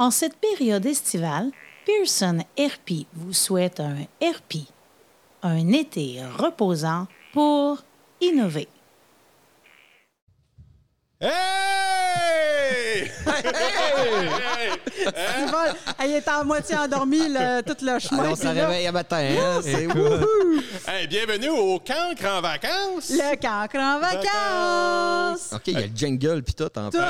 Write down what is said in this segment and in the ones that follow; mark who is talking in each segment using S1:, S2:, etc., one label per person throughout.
S1: En cette période estivale, Pearson RP vous souhaite un RP, un été reposant pour innover.
S2: Il va- Elle est à moitié endormie le- tout le chemin.
S3: Alors, on se réveille à matin. Hein? C'est
S4: Hey, bienvenue au cancre en vacances!
S2: Le cancre en vacances.
S3: OK, il y a le jingle puis tout en plus.
S2: Eh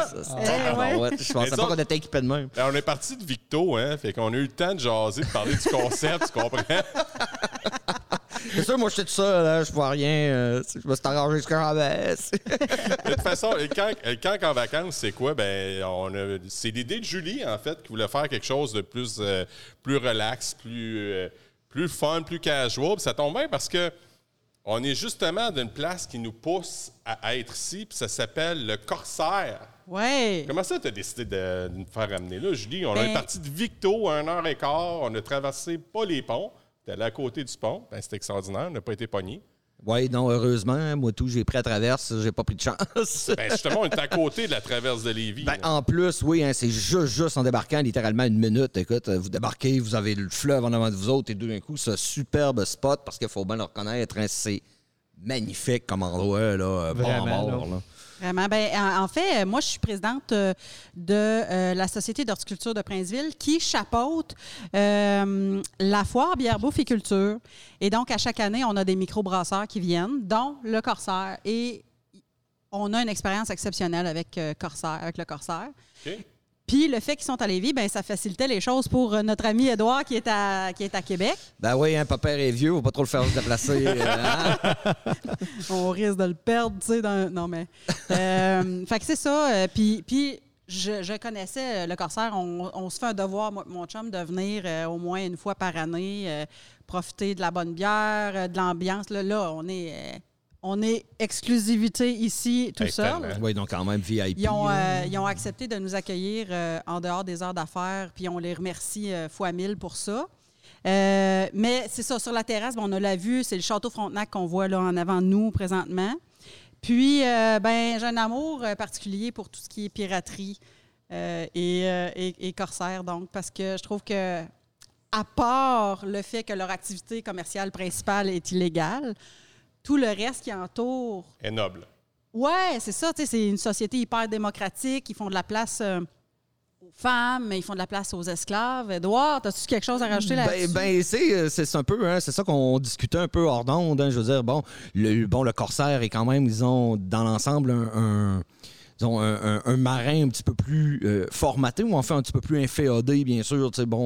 S3: Ah,
S2: ouais.
S3: ouais, Je pensais pas qu'on était équipé de même.
S4: Ben, on est parti de Victo, hein? Fait qu'on a eu le temps de jaser, de parler du concept, tu comprends?
S3: C'est sûr, moi, j'étais tout seul, là, je vois rien. euh, je me suis arrangé jusqu'à la baisse.
S4: De toute façon, le cancre, le en vacances, c'est quoi? Ben, on a, c'est l'idée de Julie, en fait, qui voulait faire quelque chose de plus, euh, plus relax, plus, euh, plus fun, plus casual. Puis ça tombe bien parce que on est justement d'une place qui nous pousse à, à être ici, puis ça s'appelle le Corsaire.
S2: Ouais.
S4: Comment ça, tu as décidé de, de nous faire ramener là, Julie? On
S2: Ben-
S4: est parti de Victo à 1 heure et quart. On a traversé pas les ponts. Allé à côté du pont. Ben, c'était extraordinaire. On n'a pas été pogné.
S3: Oui, non, heureusement, moi, tout, j'ai pris la traverse, j'ai pas pris de chance.
S4: Ben, justement, on est à côté de la traverse de Lévis.
S3: Ben, en plus, oui, hein, c'est juste, juste en débarquant, littéralement une minute. Écoute, euh, vous débarquez, vous avez le fleuve en avant de vous autres, et d'un coup, ce superbe spot, parce qu'il faut bien le reconnaître, hein, c'est magnifique comme endroit, là, euh, bord
S5: Vraiment,
S3: mort,
S5: là.
S3: là.
S2: Vraiment. Ben, en, fait, euh, moi, je suis présidente euh, de euh, la Société d'horticulture de Princeville qui chapeaute la foire bière bouffe et donc, à chaque année, on a des microbrasseurs qui viennent, dont le Corsaire. Et on a une expérience exceptionnelle avec, le Corsaire. Puis le fait qu'ils sont à Lévis, ben, ça facilitait les choses pour euh, notre ami Édouard qui est à, qui est à Québec.
S3: Ben oui, un papa est vieux, faut pas trop le faire se déplacer. euh, hein.
S2: on risque de le perdre, tu sais. dans- Non, mais. Euh, fait que c'est ça. Puis, puis je, je connaissais le Corsaire. On, on se fait un devoir, moi, mon chum, de venir euh, au moins une fois par année, euh, profiter de la bonne bière, euh, de l'ambiance. Là, là, on est. on est exclusivité ici tout
S4: Hey,
S2: seul.
S3: oui, donc quand même VIP.
S2: Ils ont,
S3: là.
S2: euh, ils ont accepté de nous accueillir euh, en dehors des heures d'affaires, puis on les remercie euh, fois mille pour ça. Euh, mais c'est ça, sur la terrasse, ben, on a la vue, c'est le château Frontenac qu'on voit là en avant de nous présentement. Puis, euh, ben, j'ai un amour particulier pour tout ce qui est piraterie euh, et, euh, et- et corsaire, donc, parce que je trouve que, à part le fait que leur activité commerciale principale est illégale, tout le reste qui entoure
S4: Et noble.
S2: Ouais, c'est ça. tu sais, C'est une société hyper démocratique. Ils font de la place euh, aux femmes, mais ils font de la place aux esclaves. Edouard, as-tu quelque chose à rajouter là-dessus?
S3: Ben, ben c'est, un peu, hein, c'est ça qu'on discutait un peu hors d'onde. hein, je veux dire, bon le, bon, le corsaire est quand même, disons, dans l'ensemble, un, un- disons, un, un- un marin un petit peu plus euh, formaté ou en fait un petit peu plus inféodé, bien sûr, tu sais, bon,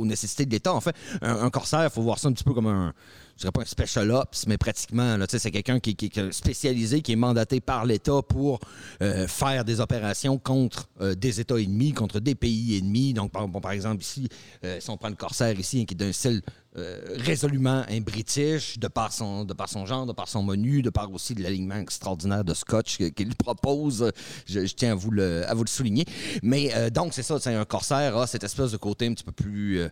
S3: aux nécessités de l'État. En fait, un, un corsaire, il faut voir ça un petit peu comme un, je dirais pas un special ops, mais pratiquement, c'est quelqu'un qui, est spécialisé, qui est mandaté par l'État pour euh, faire des opérations contre euh, des États ennemis, contre des pays ennemis. Donc, par, exemple, ici, euh, si on prend le corsaire ici, hein, qui est d'un style résolument un british, de par, son, de par son genre, de par son menu, de par aussi de l'alignement extraordinaire de scotch qu'il propose. Je, tiens à vous le, souligner. Mais donc, c'est ça, c'est un corsaire a cette espèce de côté un petit peu plus...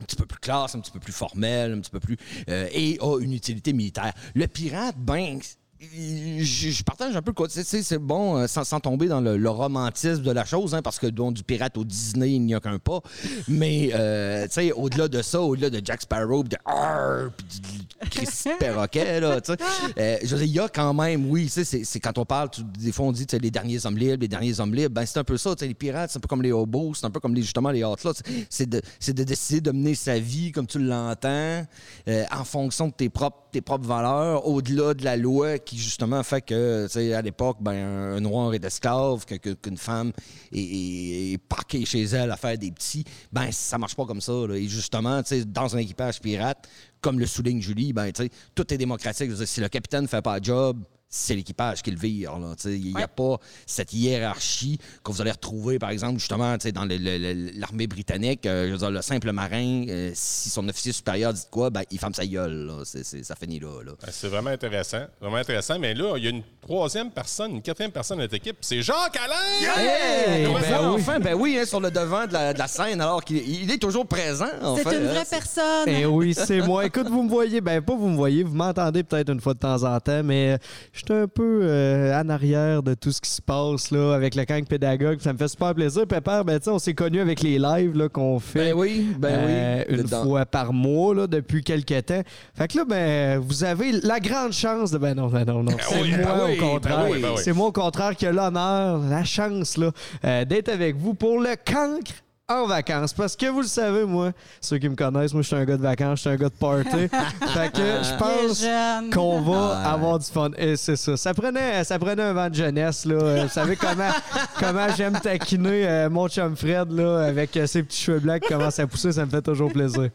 S3: un petit peu plus classe, un petit peu plus formel, un petit peu plus... euh, et a une utilité militaire. Le pirate, ben... Je, je partage un peu le C'est bon, euh, sans, sans tomber dans le, le romantisme de la chose, hein, parce que donc, du pirate au Disney, il n'y a qu'un pas. Mais, euh, tu sais, au-delà de ça, au-delà de Jack Sparrow, de Arr, du Chris Perroquet, là, tu sais, euh, je il y a quand même, oui, tu sais, c'est quand on parle, tu- des fois on dit, les derniers hommes libres, les derniers hommes libres, ben c'est un peu ça, tu sais, les pirates, c'est un peu comme les hobos, c'est un peu comme les, justement les outlaws, c'est de, de décider de mener sa vie comme tu l'entends, en fonction de tes propres, tes propres valeurs, au-delà de la loi qui, justement, fait que, à l'époque, ben, un, noir est esclave, qu'une femme est, est, parquée chez elle à faire des petits, ben, ça marche pas comme ça. Et justement, dans un équipage pirate, comme le souligne Julie, ben, tout est démocratique. Si le capitaine fait pas le job, c'est l'équipage qui le vire. là, tu sais. Il n'y a
S2: Ouais.
S3: pas cette hiérarchie que vous allez retrouver, par exemple, justement, tu sais, dans l'armée britannique. euh, je veux dire, le simple marin, euh, si son officier supérieur dit quoi, ben, il ferme sa gueule. là. Ça finit là. là.
S4: Ben, C'est vraiment intéressant. Vraiment intéressant. Mais là, il y a une troisième personne, une quatrième personne de notre équipe. C'est Jacques Alain!
S3: Hey! Ben
S4: ça va?
S3: enfin, ben oui, hein, sur le devant de la, de la scène, alors qu'il il est toujours présent. en
S2: C'est une
S3: hein.
S2: vraie personne.
S5: Eh oui, c'est moi. Écoute, vous me voyez, ben pas vous me voyez, vous m'entendez peut-être une fois de temps en temps, mais euh, je j'étais un peu euh, en arrière de tout ce qui se passe là, avec le camp pédagogue. Ça me fait super plaisir. Pépère, ben, tu sais, on s'est connus avec les lives là, qu'on fait.
S3: Ben oui, ben
S5: euh,
S3: oui.
S5: une
S3: Dedans.
S5: fois par mois là, depuis quelques temps. Fait que là, ben, vous avez la grande chance de. Ben non, ben non, non. C'est
S4: oui,
S5: moi
S3: ben oui,
S5: au contraire.
S4: ben oui, ben oui.
S5: C'est moi au contraire qui a l'honneur, la chance là, euh, d'être avec vous pour le cancre en vacances. Parce que vous le savez, moi, ceux qui me connaissent, moi, je suis un gars de vacances, je suis un gars de party. fait que je pense qu'on va
S3: Ouais.
S5: avoir du fun. Et c'est ça. Ça prenait, ça prenait un vent de jeunesse. Là. Euh, Vous savez comment, comment j'aime taquiner euh, mon chum Fred là, avec euh, ses petits cheveux blancs qui commencent à pousser. Ça me fait toujours plaisir.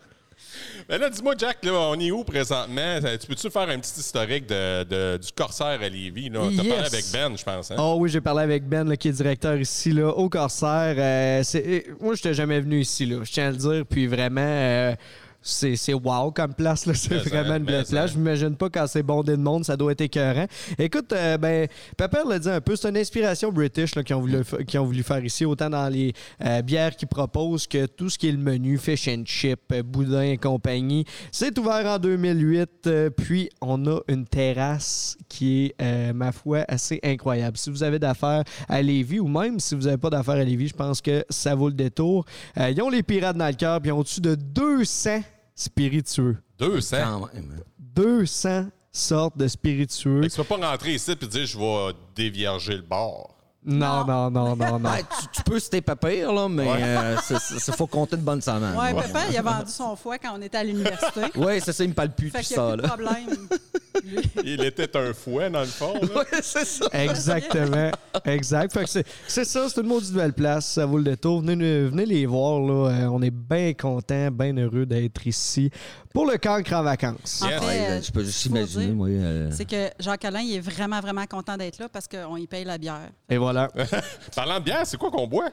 S4: Ben là, dis-moi, Jack, là, on est où présentement? Tu peux-tu faire un petit historique de, de- du Corsaire à Lévis? T'as
S5: Yes.
S4: parlé avec Ben, je pense. Hein?
S5: Oh oui, j'ai parlé avec Ben, là, qui est directeur ici, là, au Corsaire. Euh, euh, moi, je n'étais jamais venu ici, là, je tiens à le dire. Puis vraiment, euh, c'est c'est wow comme place. là. C'est
S4: Mais
S5: vraiment une belle place. Je m'imagine pas quand c'est bondé de monde, ça doit être écœurant. Écoute, euh, ben, Pepper l'a dit un peu, c'est une inspiration british là, qu'ils ont, voulu qu'ils ont voulu faire ici, autant dans les euh, bières qu'ils proposent que tout ce qui est le menu, fish and chip, euh, boudin et compagnie. C'est ouvert en 2008, euh, puis on a une terrasse qui est, ma foi, assez incroyable. Si vous avez d'affaires à Lévis, ou même si vous n'avez pas d'affaires à Lévis, je pense que ça vaut le détour. Ils ont les pirates dans le cœur, puis ils ont au-dessus de 200 spiritueux.
S4: 200.
S3: Quand même. hein.
S5: 200 sortes de spiritueux.
S4: Que tu peux pas rentrer ici et dire je vais dévierger le bord.
S5: Non, non, non, non, non.
S3: Ouais, tu, tu peux pas pire, là, mais euh, il faut compter de bonnes semaines.
S2: Ouais,
S3: Ouais,
S2: Pépin, il a vendu son foie quand on était à l'université.
S3: Ouais, c'est ça, il me parle plus
S2: fait
S3: de
S2: qu'il n'y a
S3: ça,
S2: plus de
S3: là.
S2: problème.
S4: Il était un fouet, dans le fond. là.
S3: Ouais, c'est ça.
S5: Exactement. Exact. Fait que c'est, c'est ça, c'est une maudite belle place. Ça vaut le détour. Venez, venez les voir. Là. Euh, on est bien contents, bien heureux d'être ici pour le cancre en vacances.
S2: En
S4: Yes.
S2: fait,
S3: Ouais,
S2: euh,
S3: ben, je peux juste imaginer,
S2: dire,
S3: moi. euh,
S2: C'est que Jacques-Alain, il est vraiment, vraiment content d'être là parce qu'on y paye la bière.
S5: Et voilà.
S4: Parlant de bière, c'est quoi qu'on boit?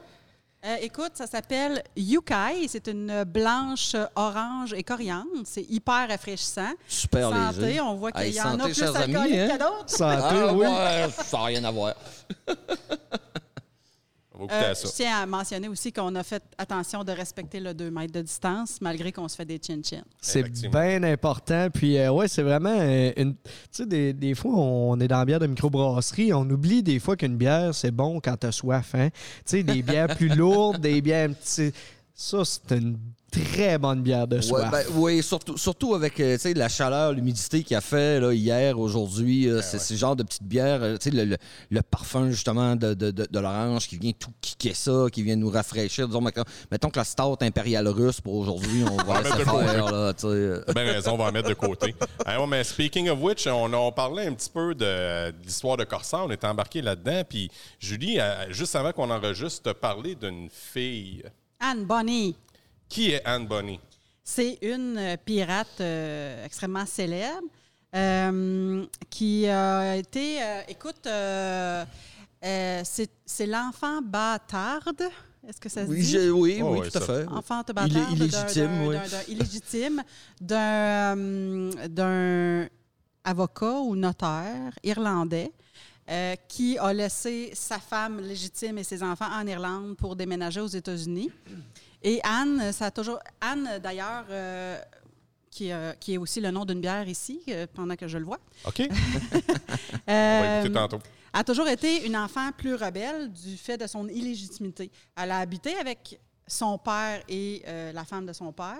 S2: Euh, écoute, ça s'appelle Yukai. C'est une blanche, orange et coriandre. C'est hyper rafraîchissant.
S3: Super
S2: santé,
S3: léger.
S2: on voit qu'il
S3: Hey,
S2: y en a plus alcooliques
S3: hein?
S2: que d'autres.
S5: Santé,
S3: Ah,
S5: oui.
S3: ouais, ça n'a rien à voir.
S2: Euh,
S4: à ça.
S2: je tiens à mentionner aussi qu'on a fait attention de respecter le 2 mètres de distance malgré qu'on se fait des chin-chin.
S5: C'est bien important. Puis, euh, ouais, c'est vraiment euh, une. Tu sais, des, des fois, on est dans la bière de microbrasserie. On oublie des fois qu'une bière, c'est bon quand t'as soif. Hein? Tu sais, des bières plus lourdes, des bières. un petit- Ça, c'est une très bonne bière de
S3: Ouais,
S5: soif.
S3: ben, oui, surtout, surtout avec euh, tu sais, la chaleur, l'humidité qu'il a fait là, hier, aujourd'hui.
S4: Ben
S3: euh, c'est ce genre de petite bière. euh, tu sais, le, le- le parfum, justement, de, de, de, de l'orange qui vient tout kicker ça, qui vient nous rafraîchir. Disons, mettons, mettons que la stout impériale russe pour aujourd'hui, on va laisser faire. Là,
S4: bien raison, on va en mettre de côté. Ah ouais, mais speaking of which, on, on parlait un petit peu de, de l'histoire de Corsair. On était embarqué là-dedans. Puis Julie, juste avant qu'on enregistre, parlé d'une fille.
S2: Anne Bonny.
S4: Qui est Anne Bonny?
S2: C'est une euh, pirate euh, extrêmement célèbre euh, qui a été, euh, écoute, euh, euh, c'est c'est l'enfant bâtarde. Est-ce que ça se
S3: Oui,
S2: dit?
S3: je- oui,
S4: Oh,
S3: oui, tout à fait.
S2: Enfant
S3: Il est
S2: bâtarde. d'un-
S3: illégitime,
S2: d'un-
S3: oui.
S2: d'un- d'un- illégitime d'un euh, d'un avocat ou notaire irlandais euh, qui a laissé sa femme légitime et ses enfants en Irlande pour déménager aux États-Unis. Et Anne, ça a toujours. Anne, d'ailleurs, euh, qui, euh, qui est aussi le nom d'une bière ici, pendant que je le vois.
S4: OK? On va tantôt.
S2: a toujours été une enfant plus rebelle du fait de son illégitimité. Elle a habité avec son père et euh, la femme de son père,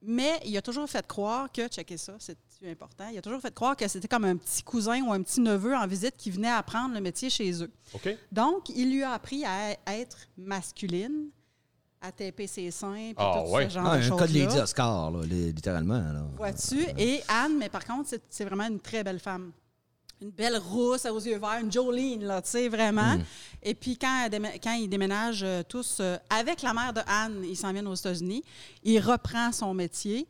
S2: mais il a toujours fait croire que, checkez ça, c'est important, il a toujours fait croire que c'était comme un petit cousin ou un petit neveu en visite qui venait apprendre le métier chez eux. Donc, il lui a appris à être masculine, à taper ses seins, puis
S4: Ah,
S2: tout
S4: ouais.
S2: ce genre
S3: Ah,
S2: de
S3: un
S2: choses
S3: cas de Lady Oscar, là, littéralement. Là.
S2: Vois-tu? Et Anne, mais par contre, c'est- c'est vraiment une très belle femme. Une belle rousse aux yeux verts, une Jolene, là, tu sais, vraiment. Et puis, quand, quand ils déménagent euh, tous euh, avec la mère de Anne, ils s'en viennent aux États-Unis, il reprend son métier.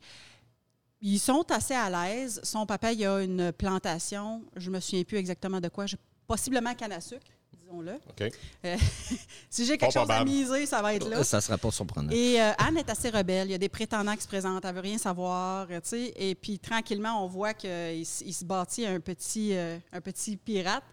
S2: Ils sont assez à l'aise. Son papa, il a une plantation, je me souviens plus exactement de quoi, possiblement canne à sucre, disons-le.
S4: OK.
S2: Euh, si j'ai quelque
S4: Pas
S2: chose à miser, ça va être là.
S3: Ça ne serait pas surprenant.
S2: Et euh, Anne est assez rebelle. Il y a des prétendants qui se présentent. Elle veut rien savoir. tu sais. Et puis, tranquillement, on voit qu'il il se bâtit un petit, euh, un petit pirate.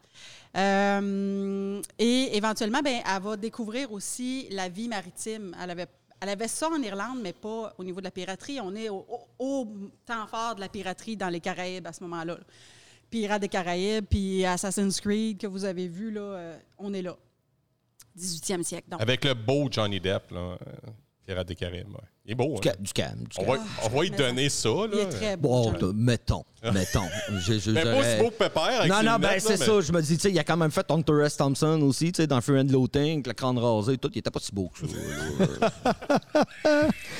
S2: Euh, et éventuellement, ben, elle va découvrir aussi la vie maritime. Elle avait, elle avait ça en Irlande, mais pas au niveau de la piraterie. On est au, temps fort de la piraterie dans les Caraïbes à ce moment-là. Pirates des Caraïbes, puis Assassin's Creed que vous avez vu, là, euh, on est là. 18e siècle, donc.
S4: Avec le beau Johnny Depp, là. euh, Pirates des Caraïbes. ouais. Il est beau.
S3: Du,
S4: hein?
S3: ca- du calme. Du
S4: On va, on va lui
S2: mais
S4: donner ça. Là.
S2: Il est très beau.
S3: Bon,
S2: Johnny.
S3: t- mettons, mettons. Je, je,
S4: Mais pas beau que Pépère. avec
S3: Non, non, ben c'est ça. Je me dis, tu sais, il a quand même fait Hunter S. Thompson aussi, tu sais, dans Fear and Loathing, le crâne rasé, tout. Il était pas si beau que ça.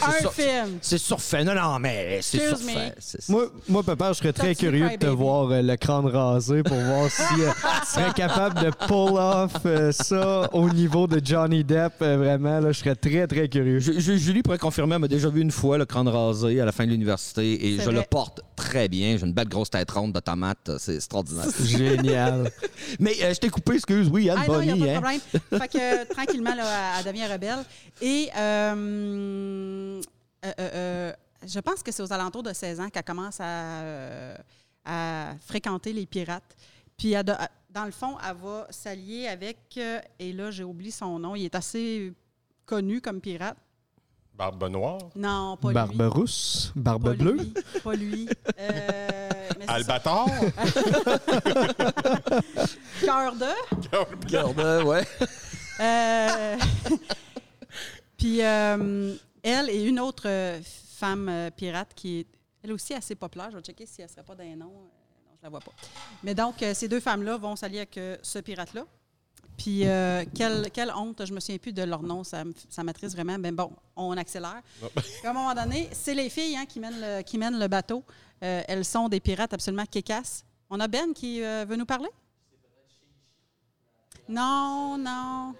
S2: Un film.
S3: c'est surfait. Non, non, mais c'est surfait.
S5: Moi, moi, papa, je serais très curieux de te
S2: Baby.
S5: voir euh, le crâne rasé pour voir si euh, tu serais capable de pull off euh, ça au niveau de Johnny Depp. euh, vraiment, là, je serais très, très curieux.
S3: Je- je- Julie pourrait confirmer, m'a déjà vu une fois le crâne rasé à la fin de l'université et je le porte très bien. J'ai une belle grosse tête ronde de tomate. C'est extraordinaire.
S5: Génial.
S3: Mais euh, je t'ai coupé, excuse. Oui, Anne
S2: Ah non, n'y a pas de
S3: hein.
S2: problème. fait que euh, tranquillement, là, elle devient rebelle. Et euh, euh, je pense que c'est aux alentours de 16 ans qu'elle commence à, à fréquenter les pirates. Puis, elle dans le fond, elle va s'allier avec, et là, j'ai oublié son nom, il est assez connu comme pirate.
S4: Barbe Noire.
S2: Non, pas
S5: Barbe
S2: lui.
S5: rousse, barbe
S2: Pas
S5: bleue.
S2: lui. Pas lui. Euh, mais.
S4: Albator?
S2: Cœur de?
S3: Regarde, euh, ouais.
S2: Euh, Puis euh, elle et une autre euh, femme pirate qui est elle aussi assez populaire. Je vais checker si elle ne serait pas d'un nom. Non, je la vois pas. Mais donc, ces deux femmes-là vont s'allier avec ce pirate-là. Puis, euh, quelle, quelle honte, je me souviens plus de leur nom, ça, ça m'attriste vraiment. Mais bon, on accélère. Puis à un moment donné, c'est les filles hein, qui, mènent le, qui mènent le bateau. Euh, elles sont des pirates absolument kékasses. On a Ben qui euh, veut nous parler? Non, non.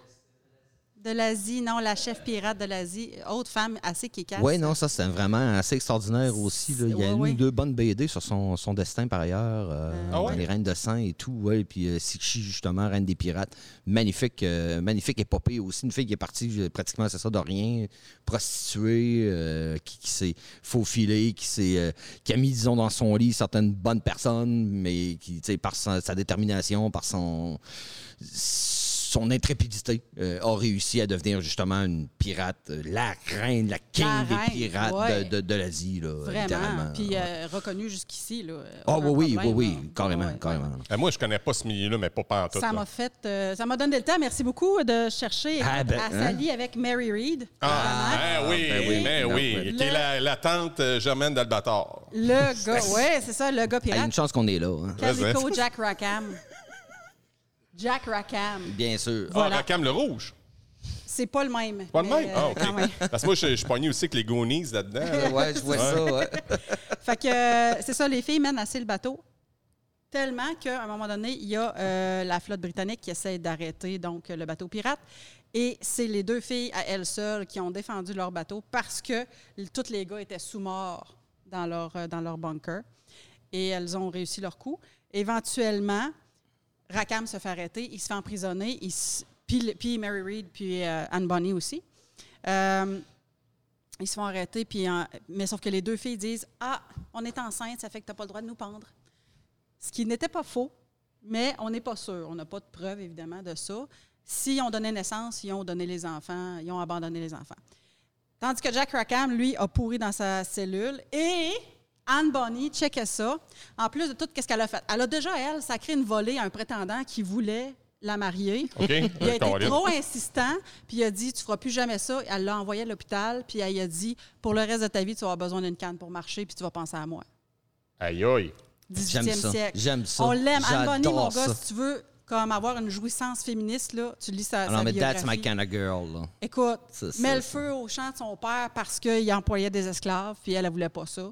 S2: De l'Asie, non, la chef pirate de l'Asie. Autre femme assez kékasse.
S3: Oui, non, ça, c'est vraiment assez extraordinaire aussi. là. Il y a ou deux bonnes BD sur son, son destin par ailleurs. euh,
S4: Ah ouais?
S3: dans Les Reines de Sang et tout. Ouais. Puis euh, Sikshi, justement, Reine des Pirates. Magnifique, euh, magnifique épopée aussi. Une fille qui est partie euh, pratiquement, c'est ça, de rien. Prostituée, euh, qui, qui s'est faufilée, qui, s'est, euh, qui a mis, disons, dans son lit certaines bonnes personnes, mais qui, tu sais, par sa, sa détermination, par son son intrépidité euh, a réussi à devenir justement une pirate, euh, la reine, la king
S2: La
S3: des pirates
S2: ouais.
S3: de, de- de l'Asie, là,
S2: Vraiment.
S3: littéralement.
S2: Puis euh, reconnue jusqu'ici. là.
S3: Ah
S2: Aucun
S3: oui, oui, oui, oui, carrément,
S2: Ouais, ouais.
S3: carrément.
S4: Moi, je connais pas ce milieu-là, mais pas pantoute.
S2: Ça
S4: là.
S2: m'a fait, euh, ça m'a donné le temps. Merci beaucoup de chercher.
S3: Ah, ben,
S2: elle
S3: hein?
S2: s'allie avec Mary Reid.
S4: Ah, ben oui,
S3: ben oui.
S4: ben
S3: Non,
S4: oui.
S3: ben-
S4: Qui est la, la tante Germaine d'Albator.
S2: Le gars, ouais, c'est ça, le gars pirate.
S3: une chance qu'on est là, hein.
S2: Calico Jack Rackham. Jack Rackham.
S3: bien sûr.
S2: Voilà.
S4: Ah, Rackham le Rouge.
S2: C'est pas le même.
S4: Pas le même?
S2: euh,
S4: Ah, OK.
S2: quand même.
S4: Parce que moi, je, je suis pogné aussi avec les Goonies là-dedans. là.
S3: ouais, je vois ça, ouais.
S2: Fait que euh, c'est ça, les filles mènent assez le bateau. Tellement qu'à un moment donné, il y a euh, la flotte britannique qui essaie d'arrêter donc le bateau pirate. Et c'est les deux filles à elles seules qui ont défendu leur bateau parce que tous les gars étaient sous-morts dans leur, euh, dans leur bunker. Et elles ont réussi leur coup. Éventuellement, Rackham se fait arrêter, il se fait emprisonner, puis, puis Mary Reid, puis euh, Anne Bonny aussi. Euh, ils se font arrêter, puis, mais sauf que les deux filles disent Ah, on est enceinte, ça fait que tu n'as pas le droit de nous pendre. Ce qui n'était pas faux, mais on n'est pas sûr. On n'a pas de preuve, évidemment, de ça. Si on donnait naissance, ils ont donné les enfants, ils ont abandonné les enfants. Tandis que Jack Rackham, lui, a pourri dans sa cellule. Et Anne Bonny, checkait ça. En plus de tout ce qu'elle a fait. Elle a déjà, elle, sacré une volée à un prétendant qui voulait la marier.
S4: OK?
S2: Il a été trop insistant, puis il a dit Tu feras plus jamais ça. Elle l'a envoyé à l'hôpital, puis elle a dit Pour le reste de ta vie, tu vas avoir besoin d'une canne pour marcher, puis tu vas penser à moi.
S4: Aïe, aïe.
S2: 18e
S3: J'aime ça.
S2: siècle.
S3: J'aime ça.
S2: On l'aime. Anne Bonny, mon gars,
S3: ça.
S2: si tu veux comme avoir une jouissance féministe, là, tu lis sa,
S3: Ah non,
S2: sa
S3: mais
S2: biographie.
S3: that's my kind of girl, là.
S2: Écoute,
S3: Ça, ça,
S2: met le
S3: ça.
S2: feu au champ de son père parce qu'il employait des esclaves, puis elle, elle voulait pas ça.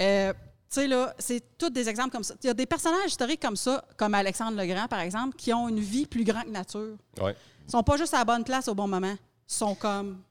S2: Euh, tu sais, là, c'est tous des exemples comme ça. Il y a des personnages historiques comme ça, comme Alexandre le Grand, par exemple, qui ont une vie plus grande que nature.
S4: Ouais.
S2: Ils sont pas juste à la bonne place au bon moment. Ils sont comme...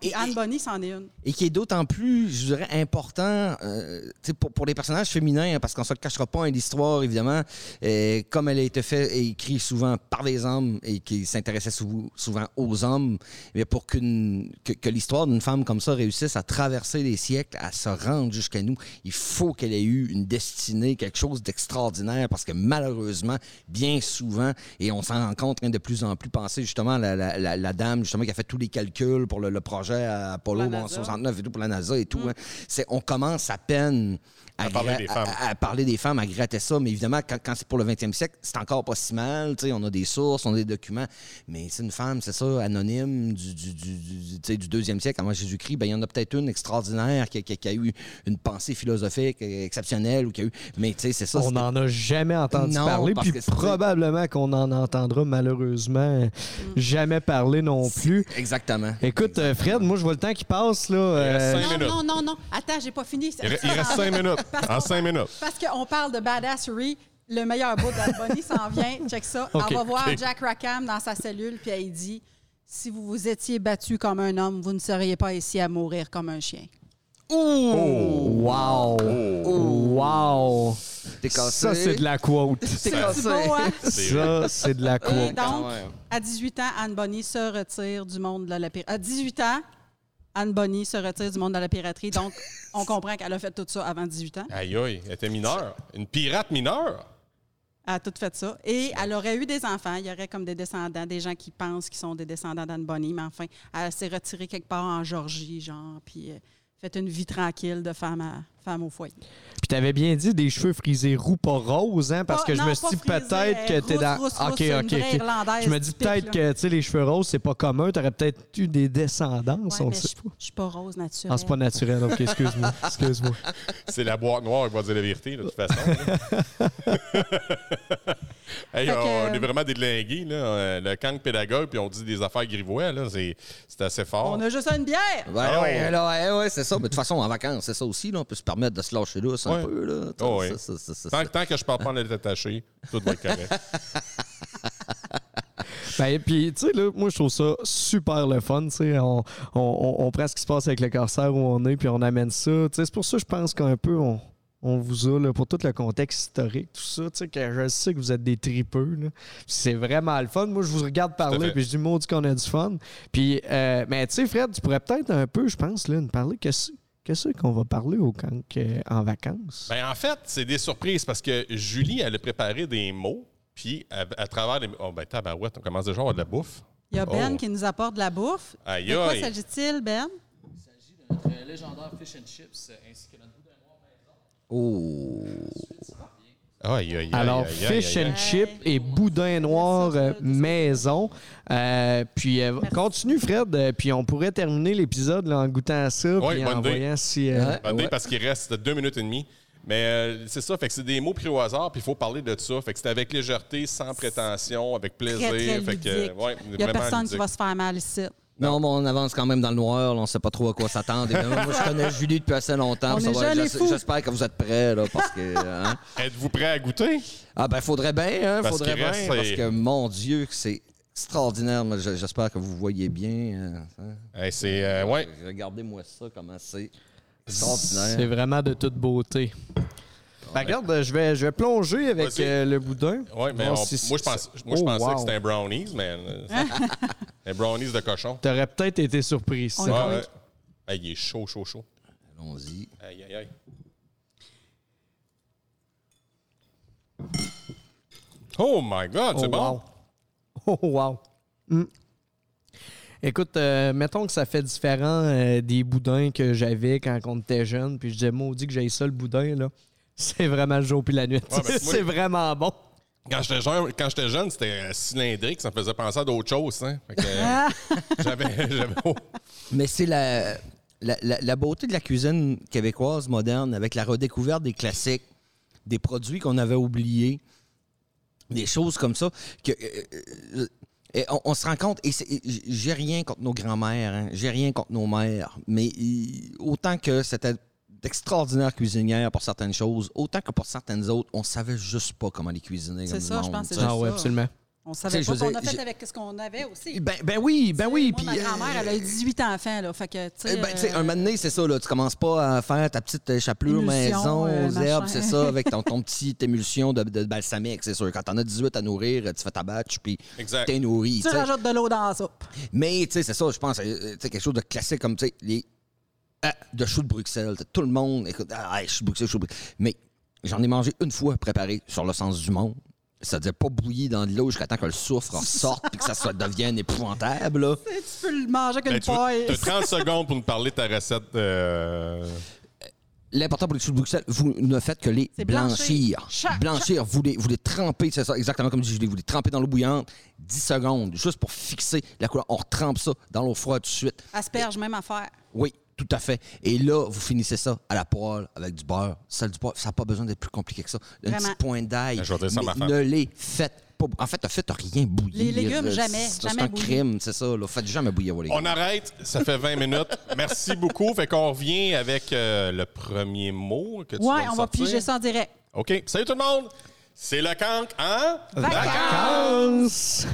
S2: Puis
S3: Et-
S2: Anne Bonny, c'en est une.
S3: Et qui est d'autant plus, je dirais, important euh, pour, pour les personnages féminins, hein, parce qu'on ne se le cachera pas, hein, l'histoire, évidemment, euh, comme elle a été faite et écrite souvent par des hommes et qui s'intéressait sou- souvent aux hommes, mais pour qu'une, que, que l'histoire d'une femme comme ça réussisse à traverser les siècles, à se rendre jusqu'à nous, il faut qu'elle ait eu une destinée, quelque chose d'extraordinaire, parce que malheureusement, bien souvent, et on s'en rend compte hein, de plus en plus, penser justement à la, la- la- la dame justement qui a fait tous les calculs pour le, le projet Apollo
S2: Pour la
S3: bon,
S2: NASA.
S3: 69 et tout pour la NASA et tout. hein. C'est, on commence à peine à,
S4: À parler des femmes.
S3: à- à parler des femmes, à gratter ça. Mais évidemment, quand, quand c'est pour le 20e siècle, c'est encore pas si mal. tu sais, On a des sources, on a des documents. Mais c'est une femme, c'est ça, anonyme du, du, du, du- du deuxième siècle avant Jésus-Christ. Ben, il y en a peut-être une extraordinaire qui, qui- qui a eu une pensée philosophique exceptionnelle. Ou qui a eu... Mais tu sais, c'est ça.
S5: on n'en a jamais entendu
S3: Non,
S5: parler, puis probablement qu'on en entendra malheureusement jamais parler non plus.
S3: Exactement.
S5: Écoute, euh, Fred, moi, je vois le temps qui passe. Là,
S4: reste
S5: euh,
S4: cinq
S2: Non,
S4: minutes.
S2: non, non, non. Attends, j'ai pas fini.
S4: Il, re- il reste cinq minutes.
S2: Parce
S4: En
S2: qu'on-
S4: cinq minutes.
S2: Parce qu'on parle de badassery. Le meilleur bout d'Albany s'en vient. Check ça. Elle va voir. Jack Rackham dans sa cellule, puis elle dit Si vous vous étiez battu comme un homme, vous ne seriez pas ici à mourir comme un chien.
S5: Wow! Wow!
S3: T'es cassé?
S5: Ça, c'est de la quote.
S3: T'es
S2: C'est
S3: cassé.
S2: beau, hein?
S5: Ça, c'est de la
S2: Et
S5: quote.
S2: donc,
S3: Ah
S2: à 18 ans, Anne Bonny se retire du monde de la piraterie. À 18 ans, Anne Bonny se retire du monde de la piraterie. Donc, on comprend qu'elle a fait tout ça avant 18 ans.
S4: Aïe, aïe, elle était mineure. Une pirate mineure?
S2: Elle a tout fait ça. Et elle aurait eu des enfants. Il y aurait comme des descendants, des gens qui pensent qu'ils sont des descendants d'Anne Bonny. Mais enfin, elle s'est retirée quelque part en Georgie, genre, puis euh, fait une vie tranquille de femme, à, femme au foyer.
S5: Puis t'avais bien dit des cheveux frisés roux, pas roses, hein? Parce
S2: Pas-
S5: que je
S2: non,
S5: me suis dit peut-être que
S2: euh,
S5: t'es dans.
S2: rousse, rousse,
S5: ok, ok, Je me dis peut-être que tu sais, les cheveux roses, c'est pas commun. T'aurais peut-être eu des descendances,
S2: Ouais,
S5: on
S2: mais
S5: le
S2: je
S5: sait pas.
S2: je suis pas rose naturelle.
S5: Ah, c'est pas naturel. Ok, excuse-moi. Excuse-moi.
S4: C'est la boîte noire qui va dire la vérité, de toute façon. Hey,
S2: que,
S4: on est vraiment délingués, là. Euh, Le camp pédagogue, puis on dit des affaires grivois, là. C'est c'est assez fort.
S2: On a juste une bière.
S3: Ouais,
S4: Oh.
S3: ouais, ouais, ouais, c'est ça. Mais de toute façon, en vacances, c'est ça aussi. Là, on peut se permettre de se lâcher lousse un
S4: Ouais.
S3: peu. Là.
S4: Oh, ouais.
S3: Ça, ça, ça, ça,
S4: Tant,
S3: ça.
S4: tant que je parle pas en être attaché, tout va être correct.
S5: Ben, puis, tu sais, là, moi, je trouve ça super le fun. Tu sais, on, on, on- on prend ce qui se passe avec le corsaire où on est, puis on amène ça. Tu sais, c'est pour ça que je pense qu'un peu, on, on vous a, là, pour tout le contexte historique, tout ça. Tu sais, que je sais que vous êtes des tripeux. là. C'est vraiment le fun. Moi, je vous regarde parler, puis je dis, maudit qu'on a du fun. Puis, euh, mais tu sais, Fred, tu pourrais peut-être un peu, je pense, là, nous parler. Qu'est-ce qu'est-ce qu'on va parler au camp euh, en vacances?
S4: Ben, en fait, c'est des surprises parce que Julie, elle a préparé des mots, puis à, à travers les. Oh, ben, tabarouette, on commence déjà à avoir de la bouffe.
S2: Il y a Ben
S4: Oh.
S2: qui nous apporte de la bouffe.
S4: Aïe,
S2: De quoi s'agit-il, Ben?
S6: Notre légendaire fish and chips ainsi que notre boudin noir maison.
S3: Oh.
S4: Aïe, aïe, aïe.
S5: Alors,
S4: aïe,
S5: fish and chip et boudin noir euh, maison. Euh, puis euh, continue, Fred. puis on pourrait terminer l'épisode là, en goûtant à ça.
S4: Ouais,
S5: puis
S4: bonne
S5: en
S4: idée.
S5: voyant si. euh,
S3: Ouais.
S4: Parce qu'il reste deux minutes et demie. Mais euh, c'est ça, fait que c'est des mots pris au hasard, puis il faut parler de ça. Fait que c'est avec légèreté, sans prétention, avec plaisir.
S2: Très, très
S4: fait que,
S2: ludique.
S4: ouais,
S2: Il n'y a
S4: vraiment
S2: personne qui
S4: ludique.
S2: va se faire mal ici.
S3: Non, mais on avance quand même dans le noir. là, on ne sait pas trop à quoi s'attendre. Moi, je connais Julie depuis assez longtemps.
S2: On
S3: ça
S2: est
S3: va-
S2: jeunes et
S3: j'es-
S2: fous.
S3: J'espère que vous êtes prêts, là, parce que... hein.
S4: Êtes-vous prêt à goûter?
S3: Ah ben, faudrait bien, hein,
S4: Parce
S3: faudrait bien,
S4: reste,
S3: parce
S4: c'est-
S3: que, mon Dieu, c'est extraordinaire. J'espère que vous voyez bien. euh, hein.
S4: Hey, c'est. euh, ouais.
S3: Regardez-moi ça, comment c'est
S5: C'est
S3: extraordinaire.
S5: vraiment de toute beauté. Ben, regarde, je vais, je vais plonger avec
S4: Vas-y.
S5: euh, le boudin.
S4: Ouais, mais
S5: Voir
S4: on-
S5: si-
S4: moi, je pense, moi, je
S5: Oh,
S4: pensais
S5: wow.
S4: que c'était un brownies, mais. euh, un brownies de cochon.
S5: T'aurais peut-être été surpris. ça.
S2: On est
S4: Ouais,
S2: convaincu.
S4: ouais. Hey, il est chaud, chaud, chaud.
S3: Allons-y.
S4: Aïe, aïe, aïe. Oh my God, c'est
S5: Oh,
S4: bon.
S5: wow. Oh, wow. Mm. Écoute, euh, mettons que ça fait différent euh, des boudins que j'avais quand on était jeune, puis je disais, maudit que j'ai ça, le boudin, là. C'est vraiment le jour puis la nuit.
S4: Ouais, ben, moi-
S5: c'est vraiment bon.
S4: Quand j'étais jeune, quand j'étais jeune, c'était euh, cylindrique, ça me faisait penser à d'autres choses. Hein? Fait que, euh, j'avais, j'avais-.
S3: Mais c'est la, la, la- la beauté de la cuisine québécoise moderne avec la redécouverte des classiques, des produits qu'on avait oubliés, des choses comme ça. Que, euh, et on, on se rend compte, et j'ai rien contre nos grands-mères, hein, j'ai rien contre nos mères, mais autant que c'était d'extraordinaires cuisinières pour certaines choses, autant que pour certaines autres, on savait juste pas comment les cuisiner.
S2: C'est
S3: comme
S2: ça, je pense que c'est.
S5: Ah oui, absolument.
S2: On savait pas qu'on a fait avec ce qu'on avait aussi.
S3: Ben, ben oui, ben oui.
S2: Moi, ma grand-mère,
S3: euh,
S2: elle a eu 18 enfants, là. Fait que, tu sais.
S3: Eh ben,
S2: euh,
S3: un moment donné, c'est ça, là. Tu commences pas à faire ta petite euh, chapelure maison
S2: euh,
S3: aux herbes, c'est ça, avec ton, ton petit émulsion de, de balsamique, c'est sûr. Quand t'en as 18 à nourrir, tu fais ta batch, puis t'es nourri.
S2: Tu rajoutes de l'eau dans la soupe.
S3: Mais, tu sais, c'est ça, je pense, euh, tu sais, quelque chose de classique comme, tu sais, les ah, de choux de Bruxelles. Tout le monde, écoute, ah, choux de Bruxelles, choux de Bruxelles. Mais j'en ai mangé une fois préparé sur le sens du monde. c'est-à-dire pas bouillir dans de l'eau jusqu'à temps que le soufre ressorte puis que ça soit, devienne épouvantable. là.
S2: Tu peux le manger avec
S4: Ben,
S2: une
S4: tu
S2: paille.
S4: as 30 secondes pour nous parler de ta recette. euh,
S3: L'important pour les choux de Bruxelles, vous ne faites que les
S2: blanchir.
S3: blanchir. Vous les, vous les trempez, c'est ça, exactement comme je dis, vous les trempez dans l'eau bouillante 10 secondes, juste pour fixer la couleur. On retrempe ça dans l'eau froide tout de suite.
S2: Asperge, même affaire.
S3: Oui, tout à fait. Et là, vous finissez ça à la poêle avec du beurre, sel du beurre. Ça n'a pas besoin d'être plus compliqué que ça. Un
S2: Vraiment.
S3: petit point d'ail.
S4: Je vais dire ça à
S3: Mais
S4: ma femme.
S3: Ne les faites pas. En fait, faites rien bouillir.
S2: Les légumes, jamais,
S3: C'est
S2: jamais
S3: un
S2: bouillir.
S3: crime, c'est ça. Là. Faites jamais bouillir vos légumes.
S4: On arrête, ça fait 20 minutes. Merci beaucoup. Fait qu'on revient avec euh, le premier mot que tu
S2: Ouais, on va
S4: sortir.
S2: piger ça en direct.
S4: OK. Salut tout le monde. C'est le canc, hein?
S2: Vacances!
S5: Vacances!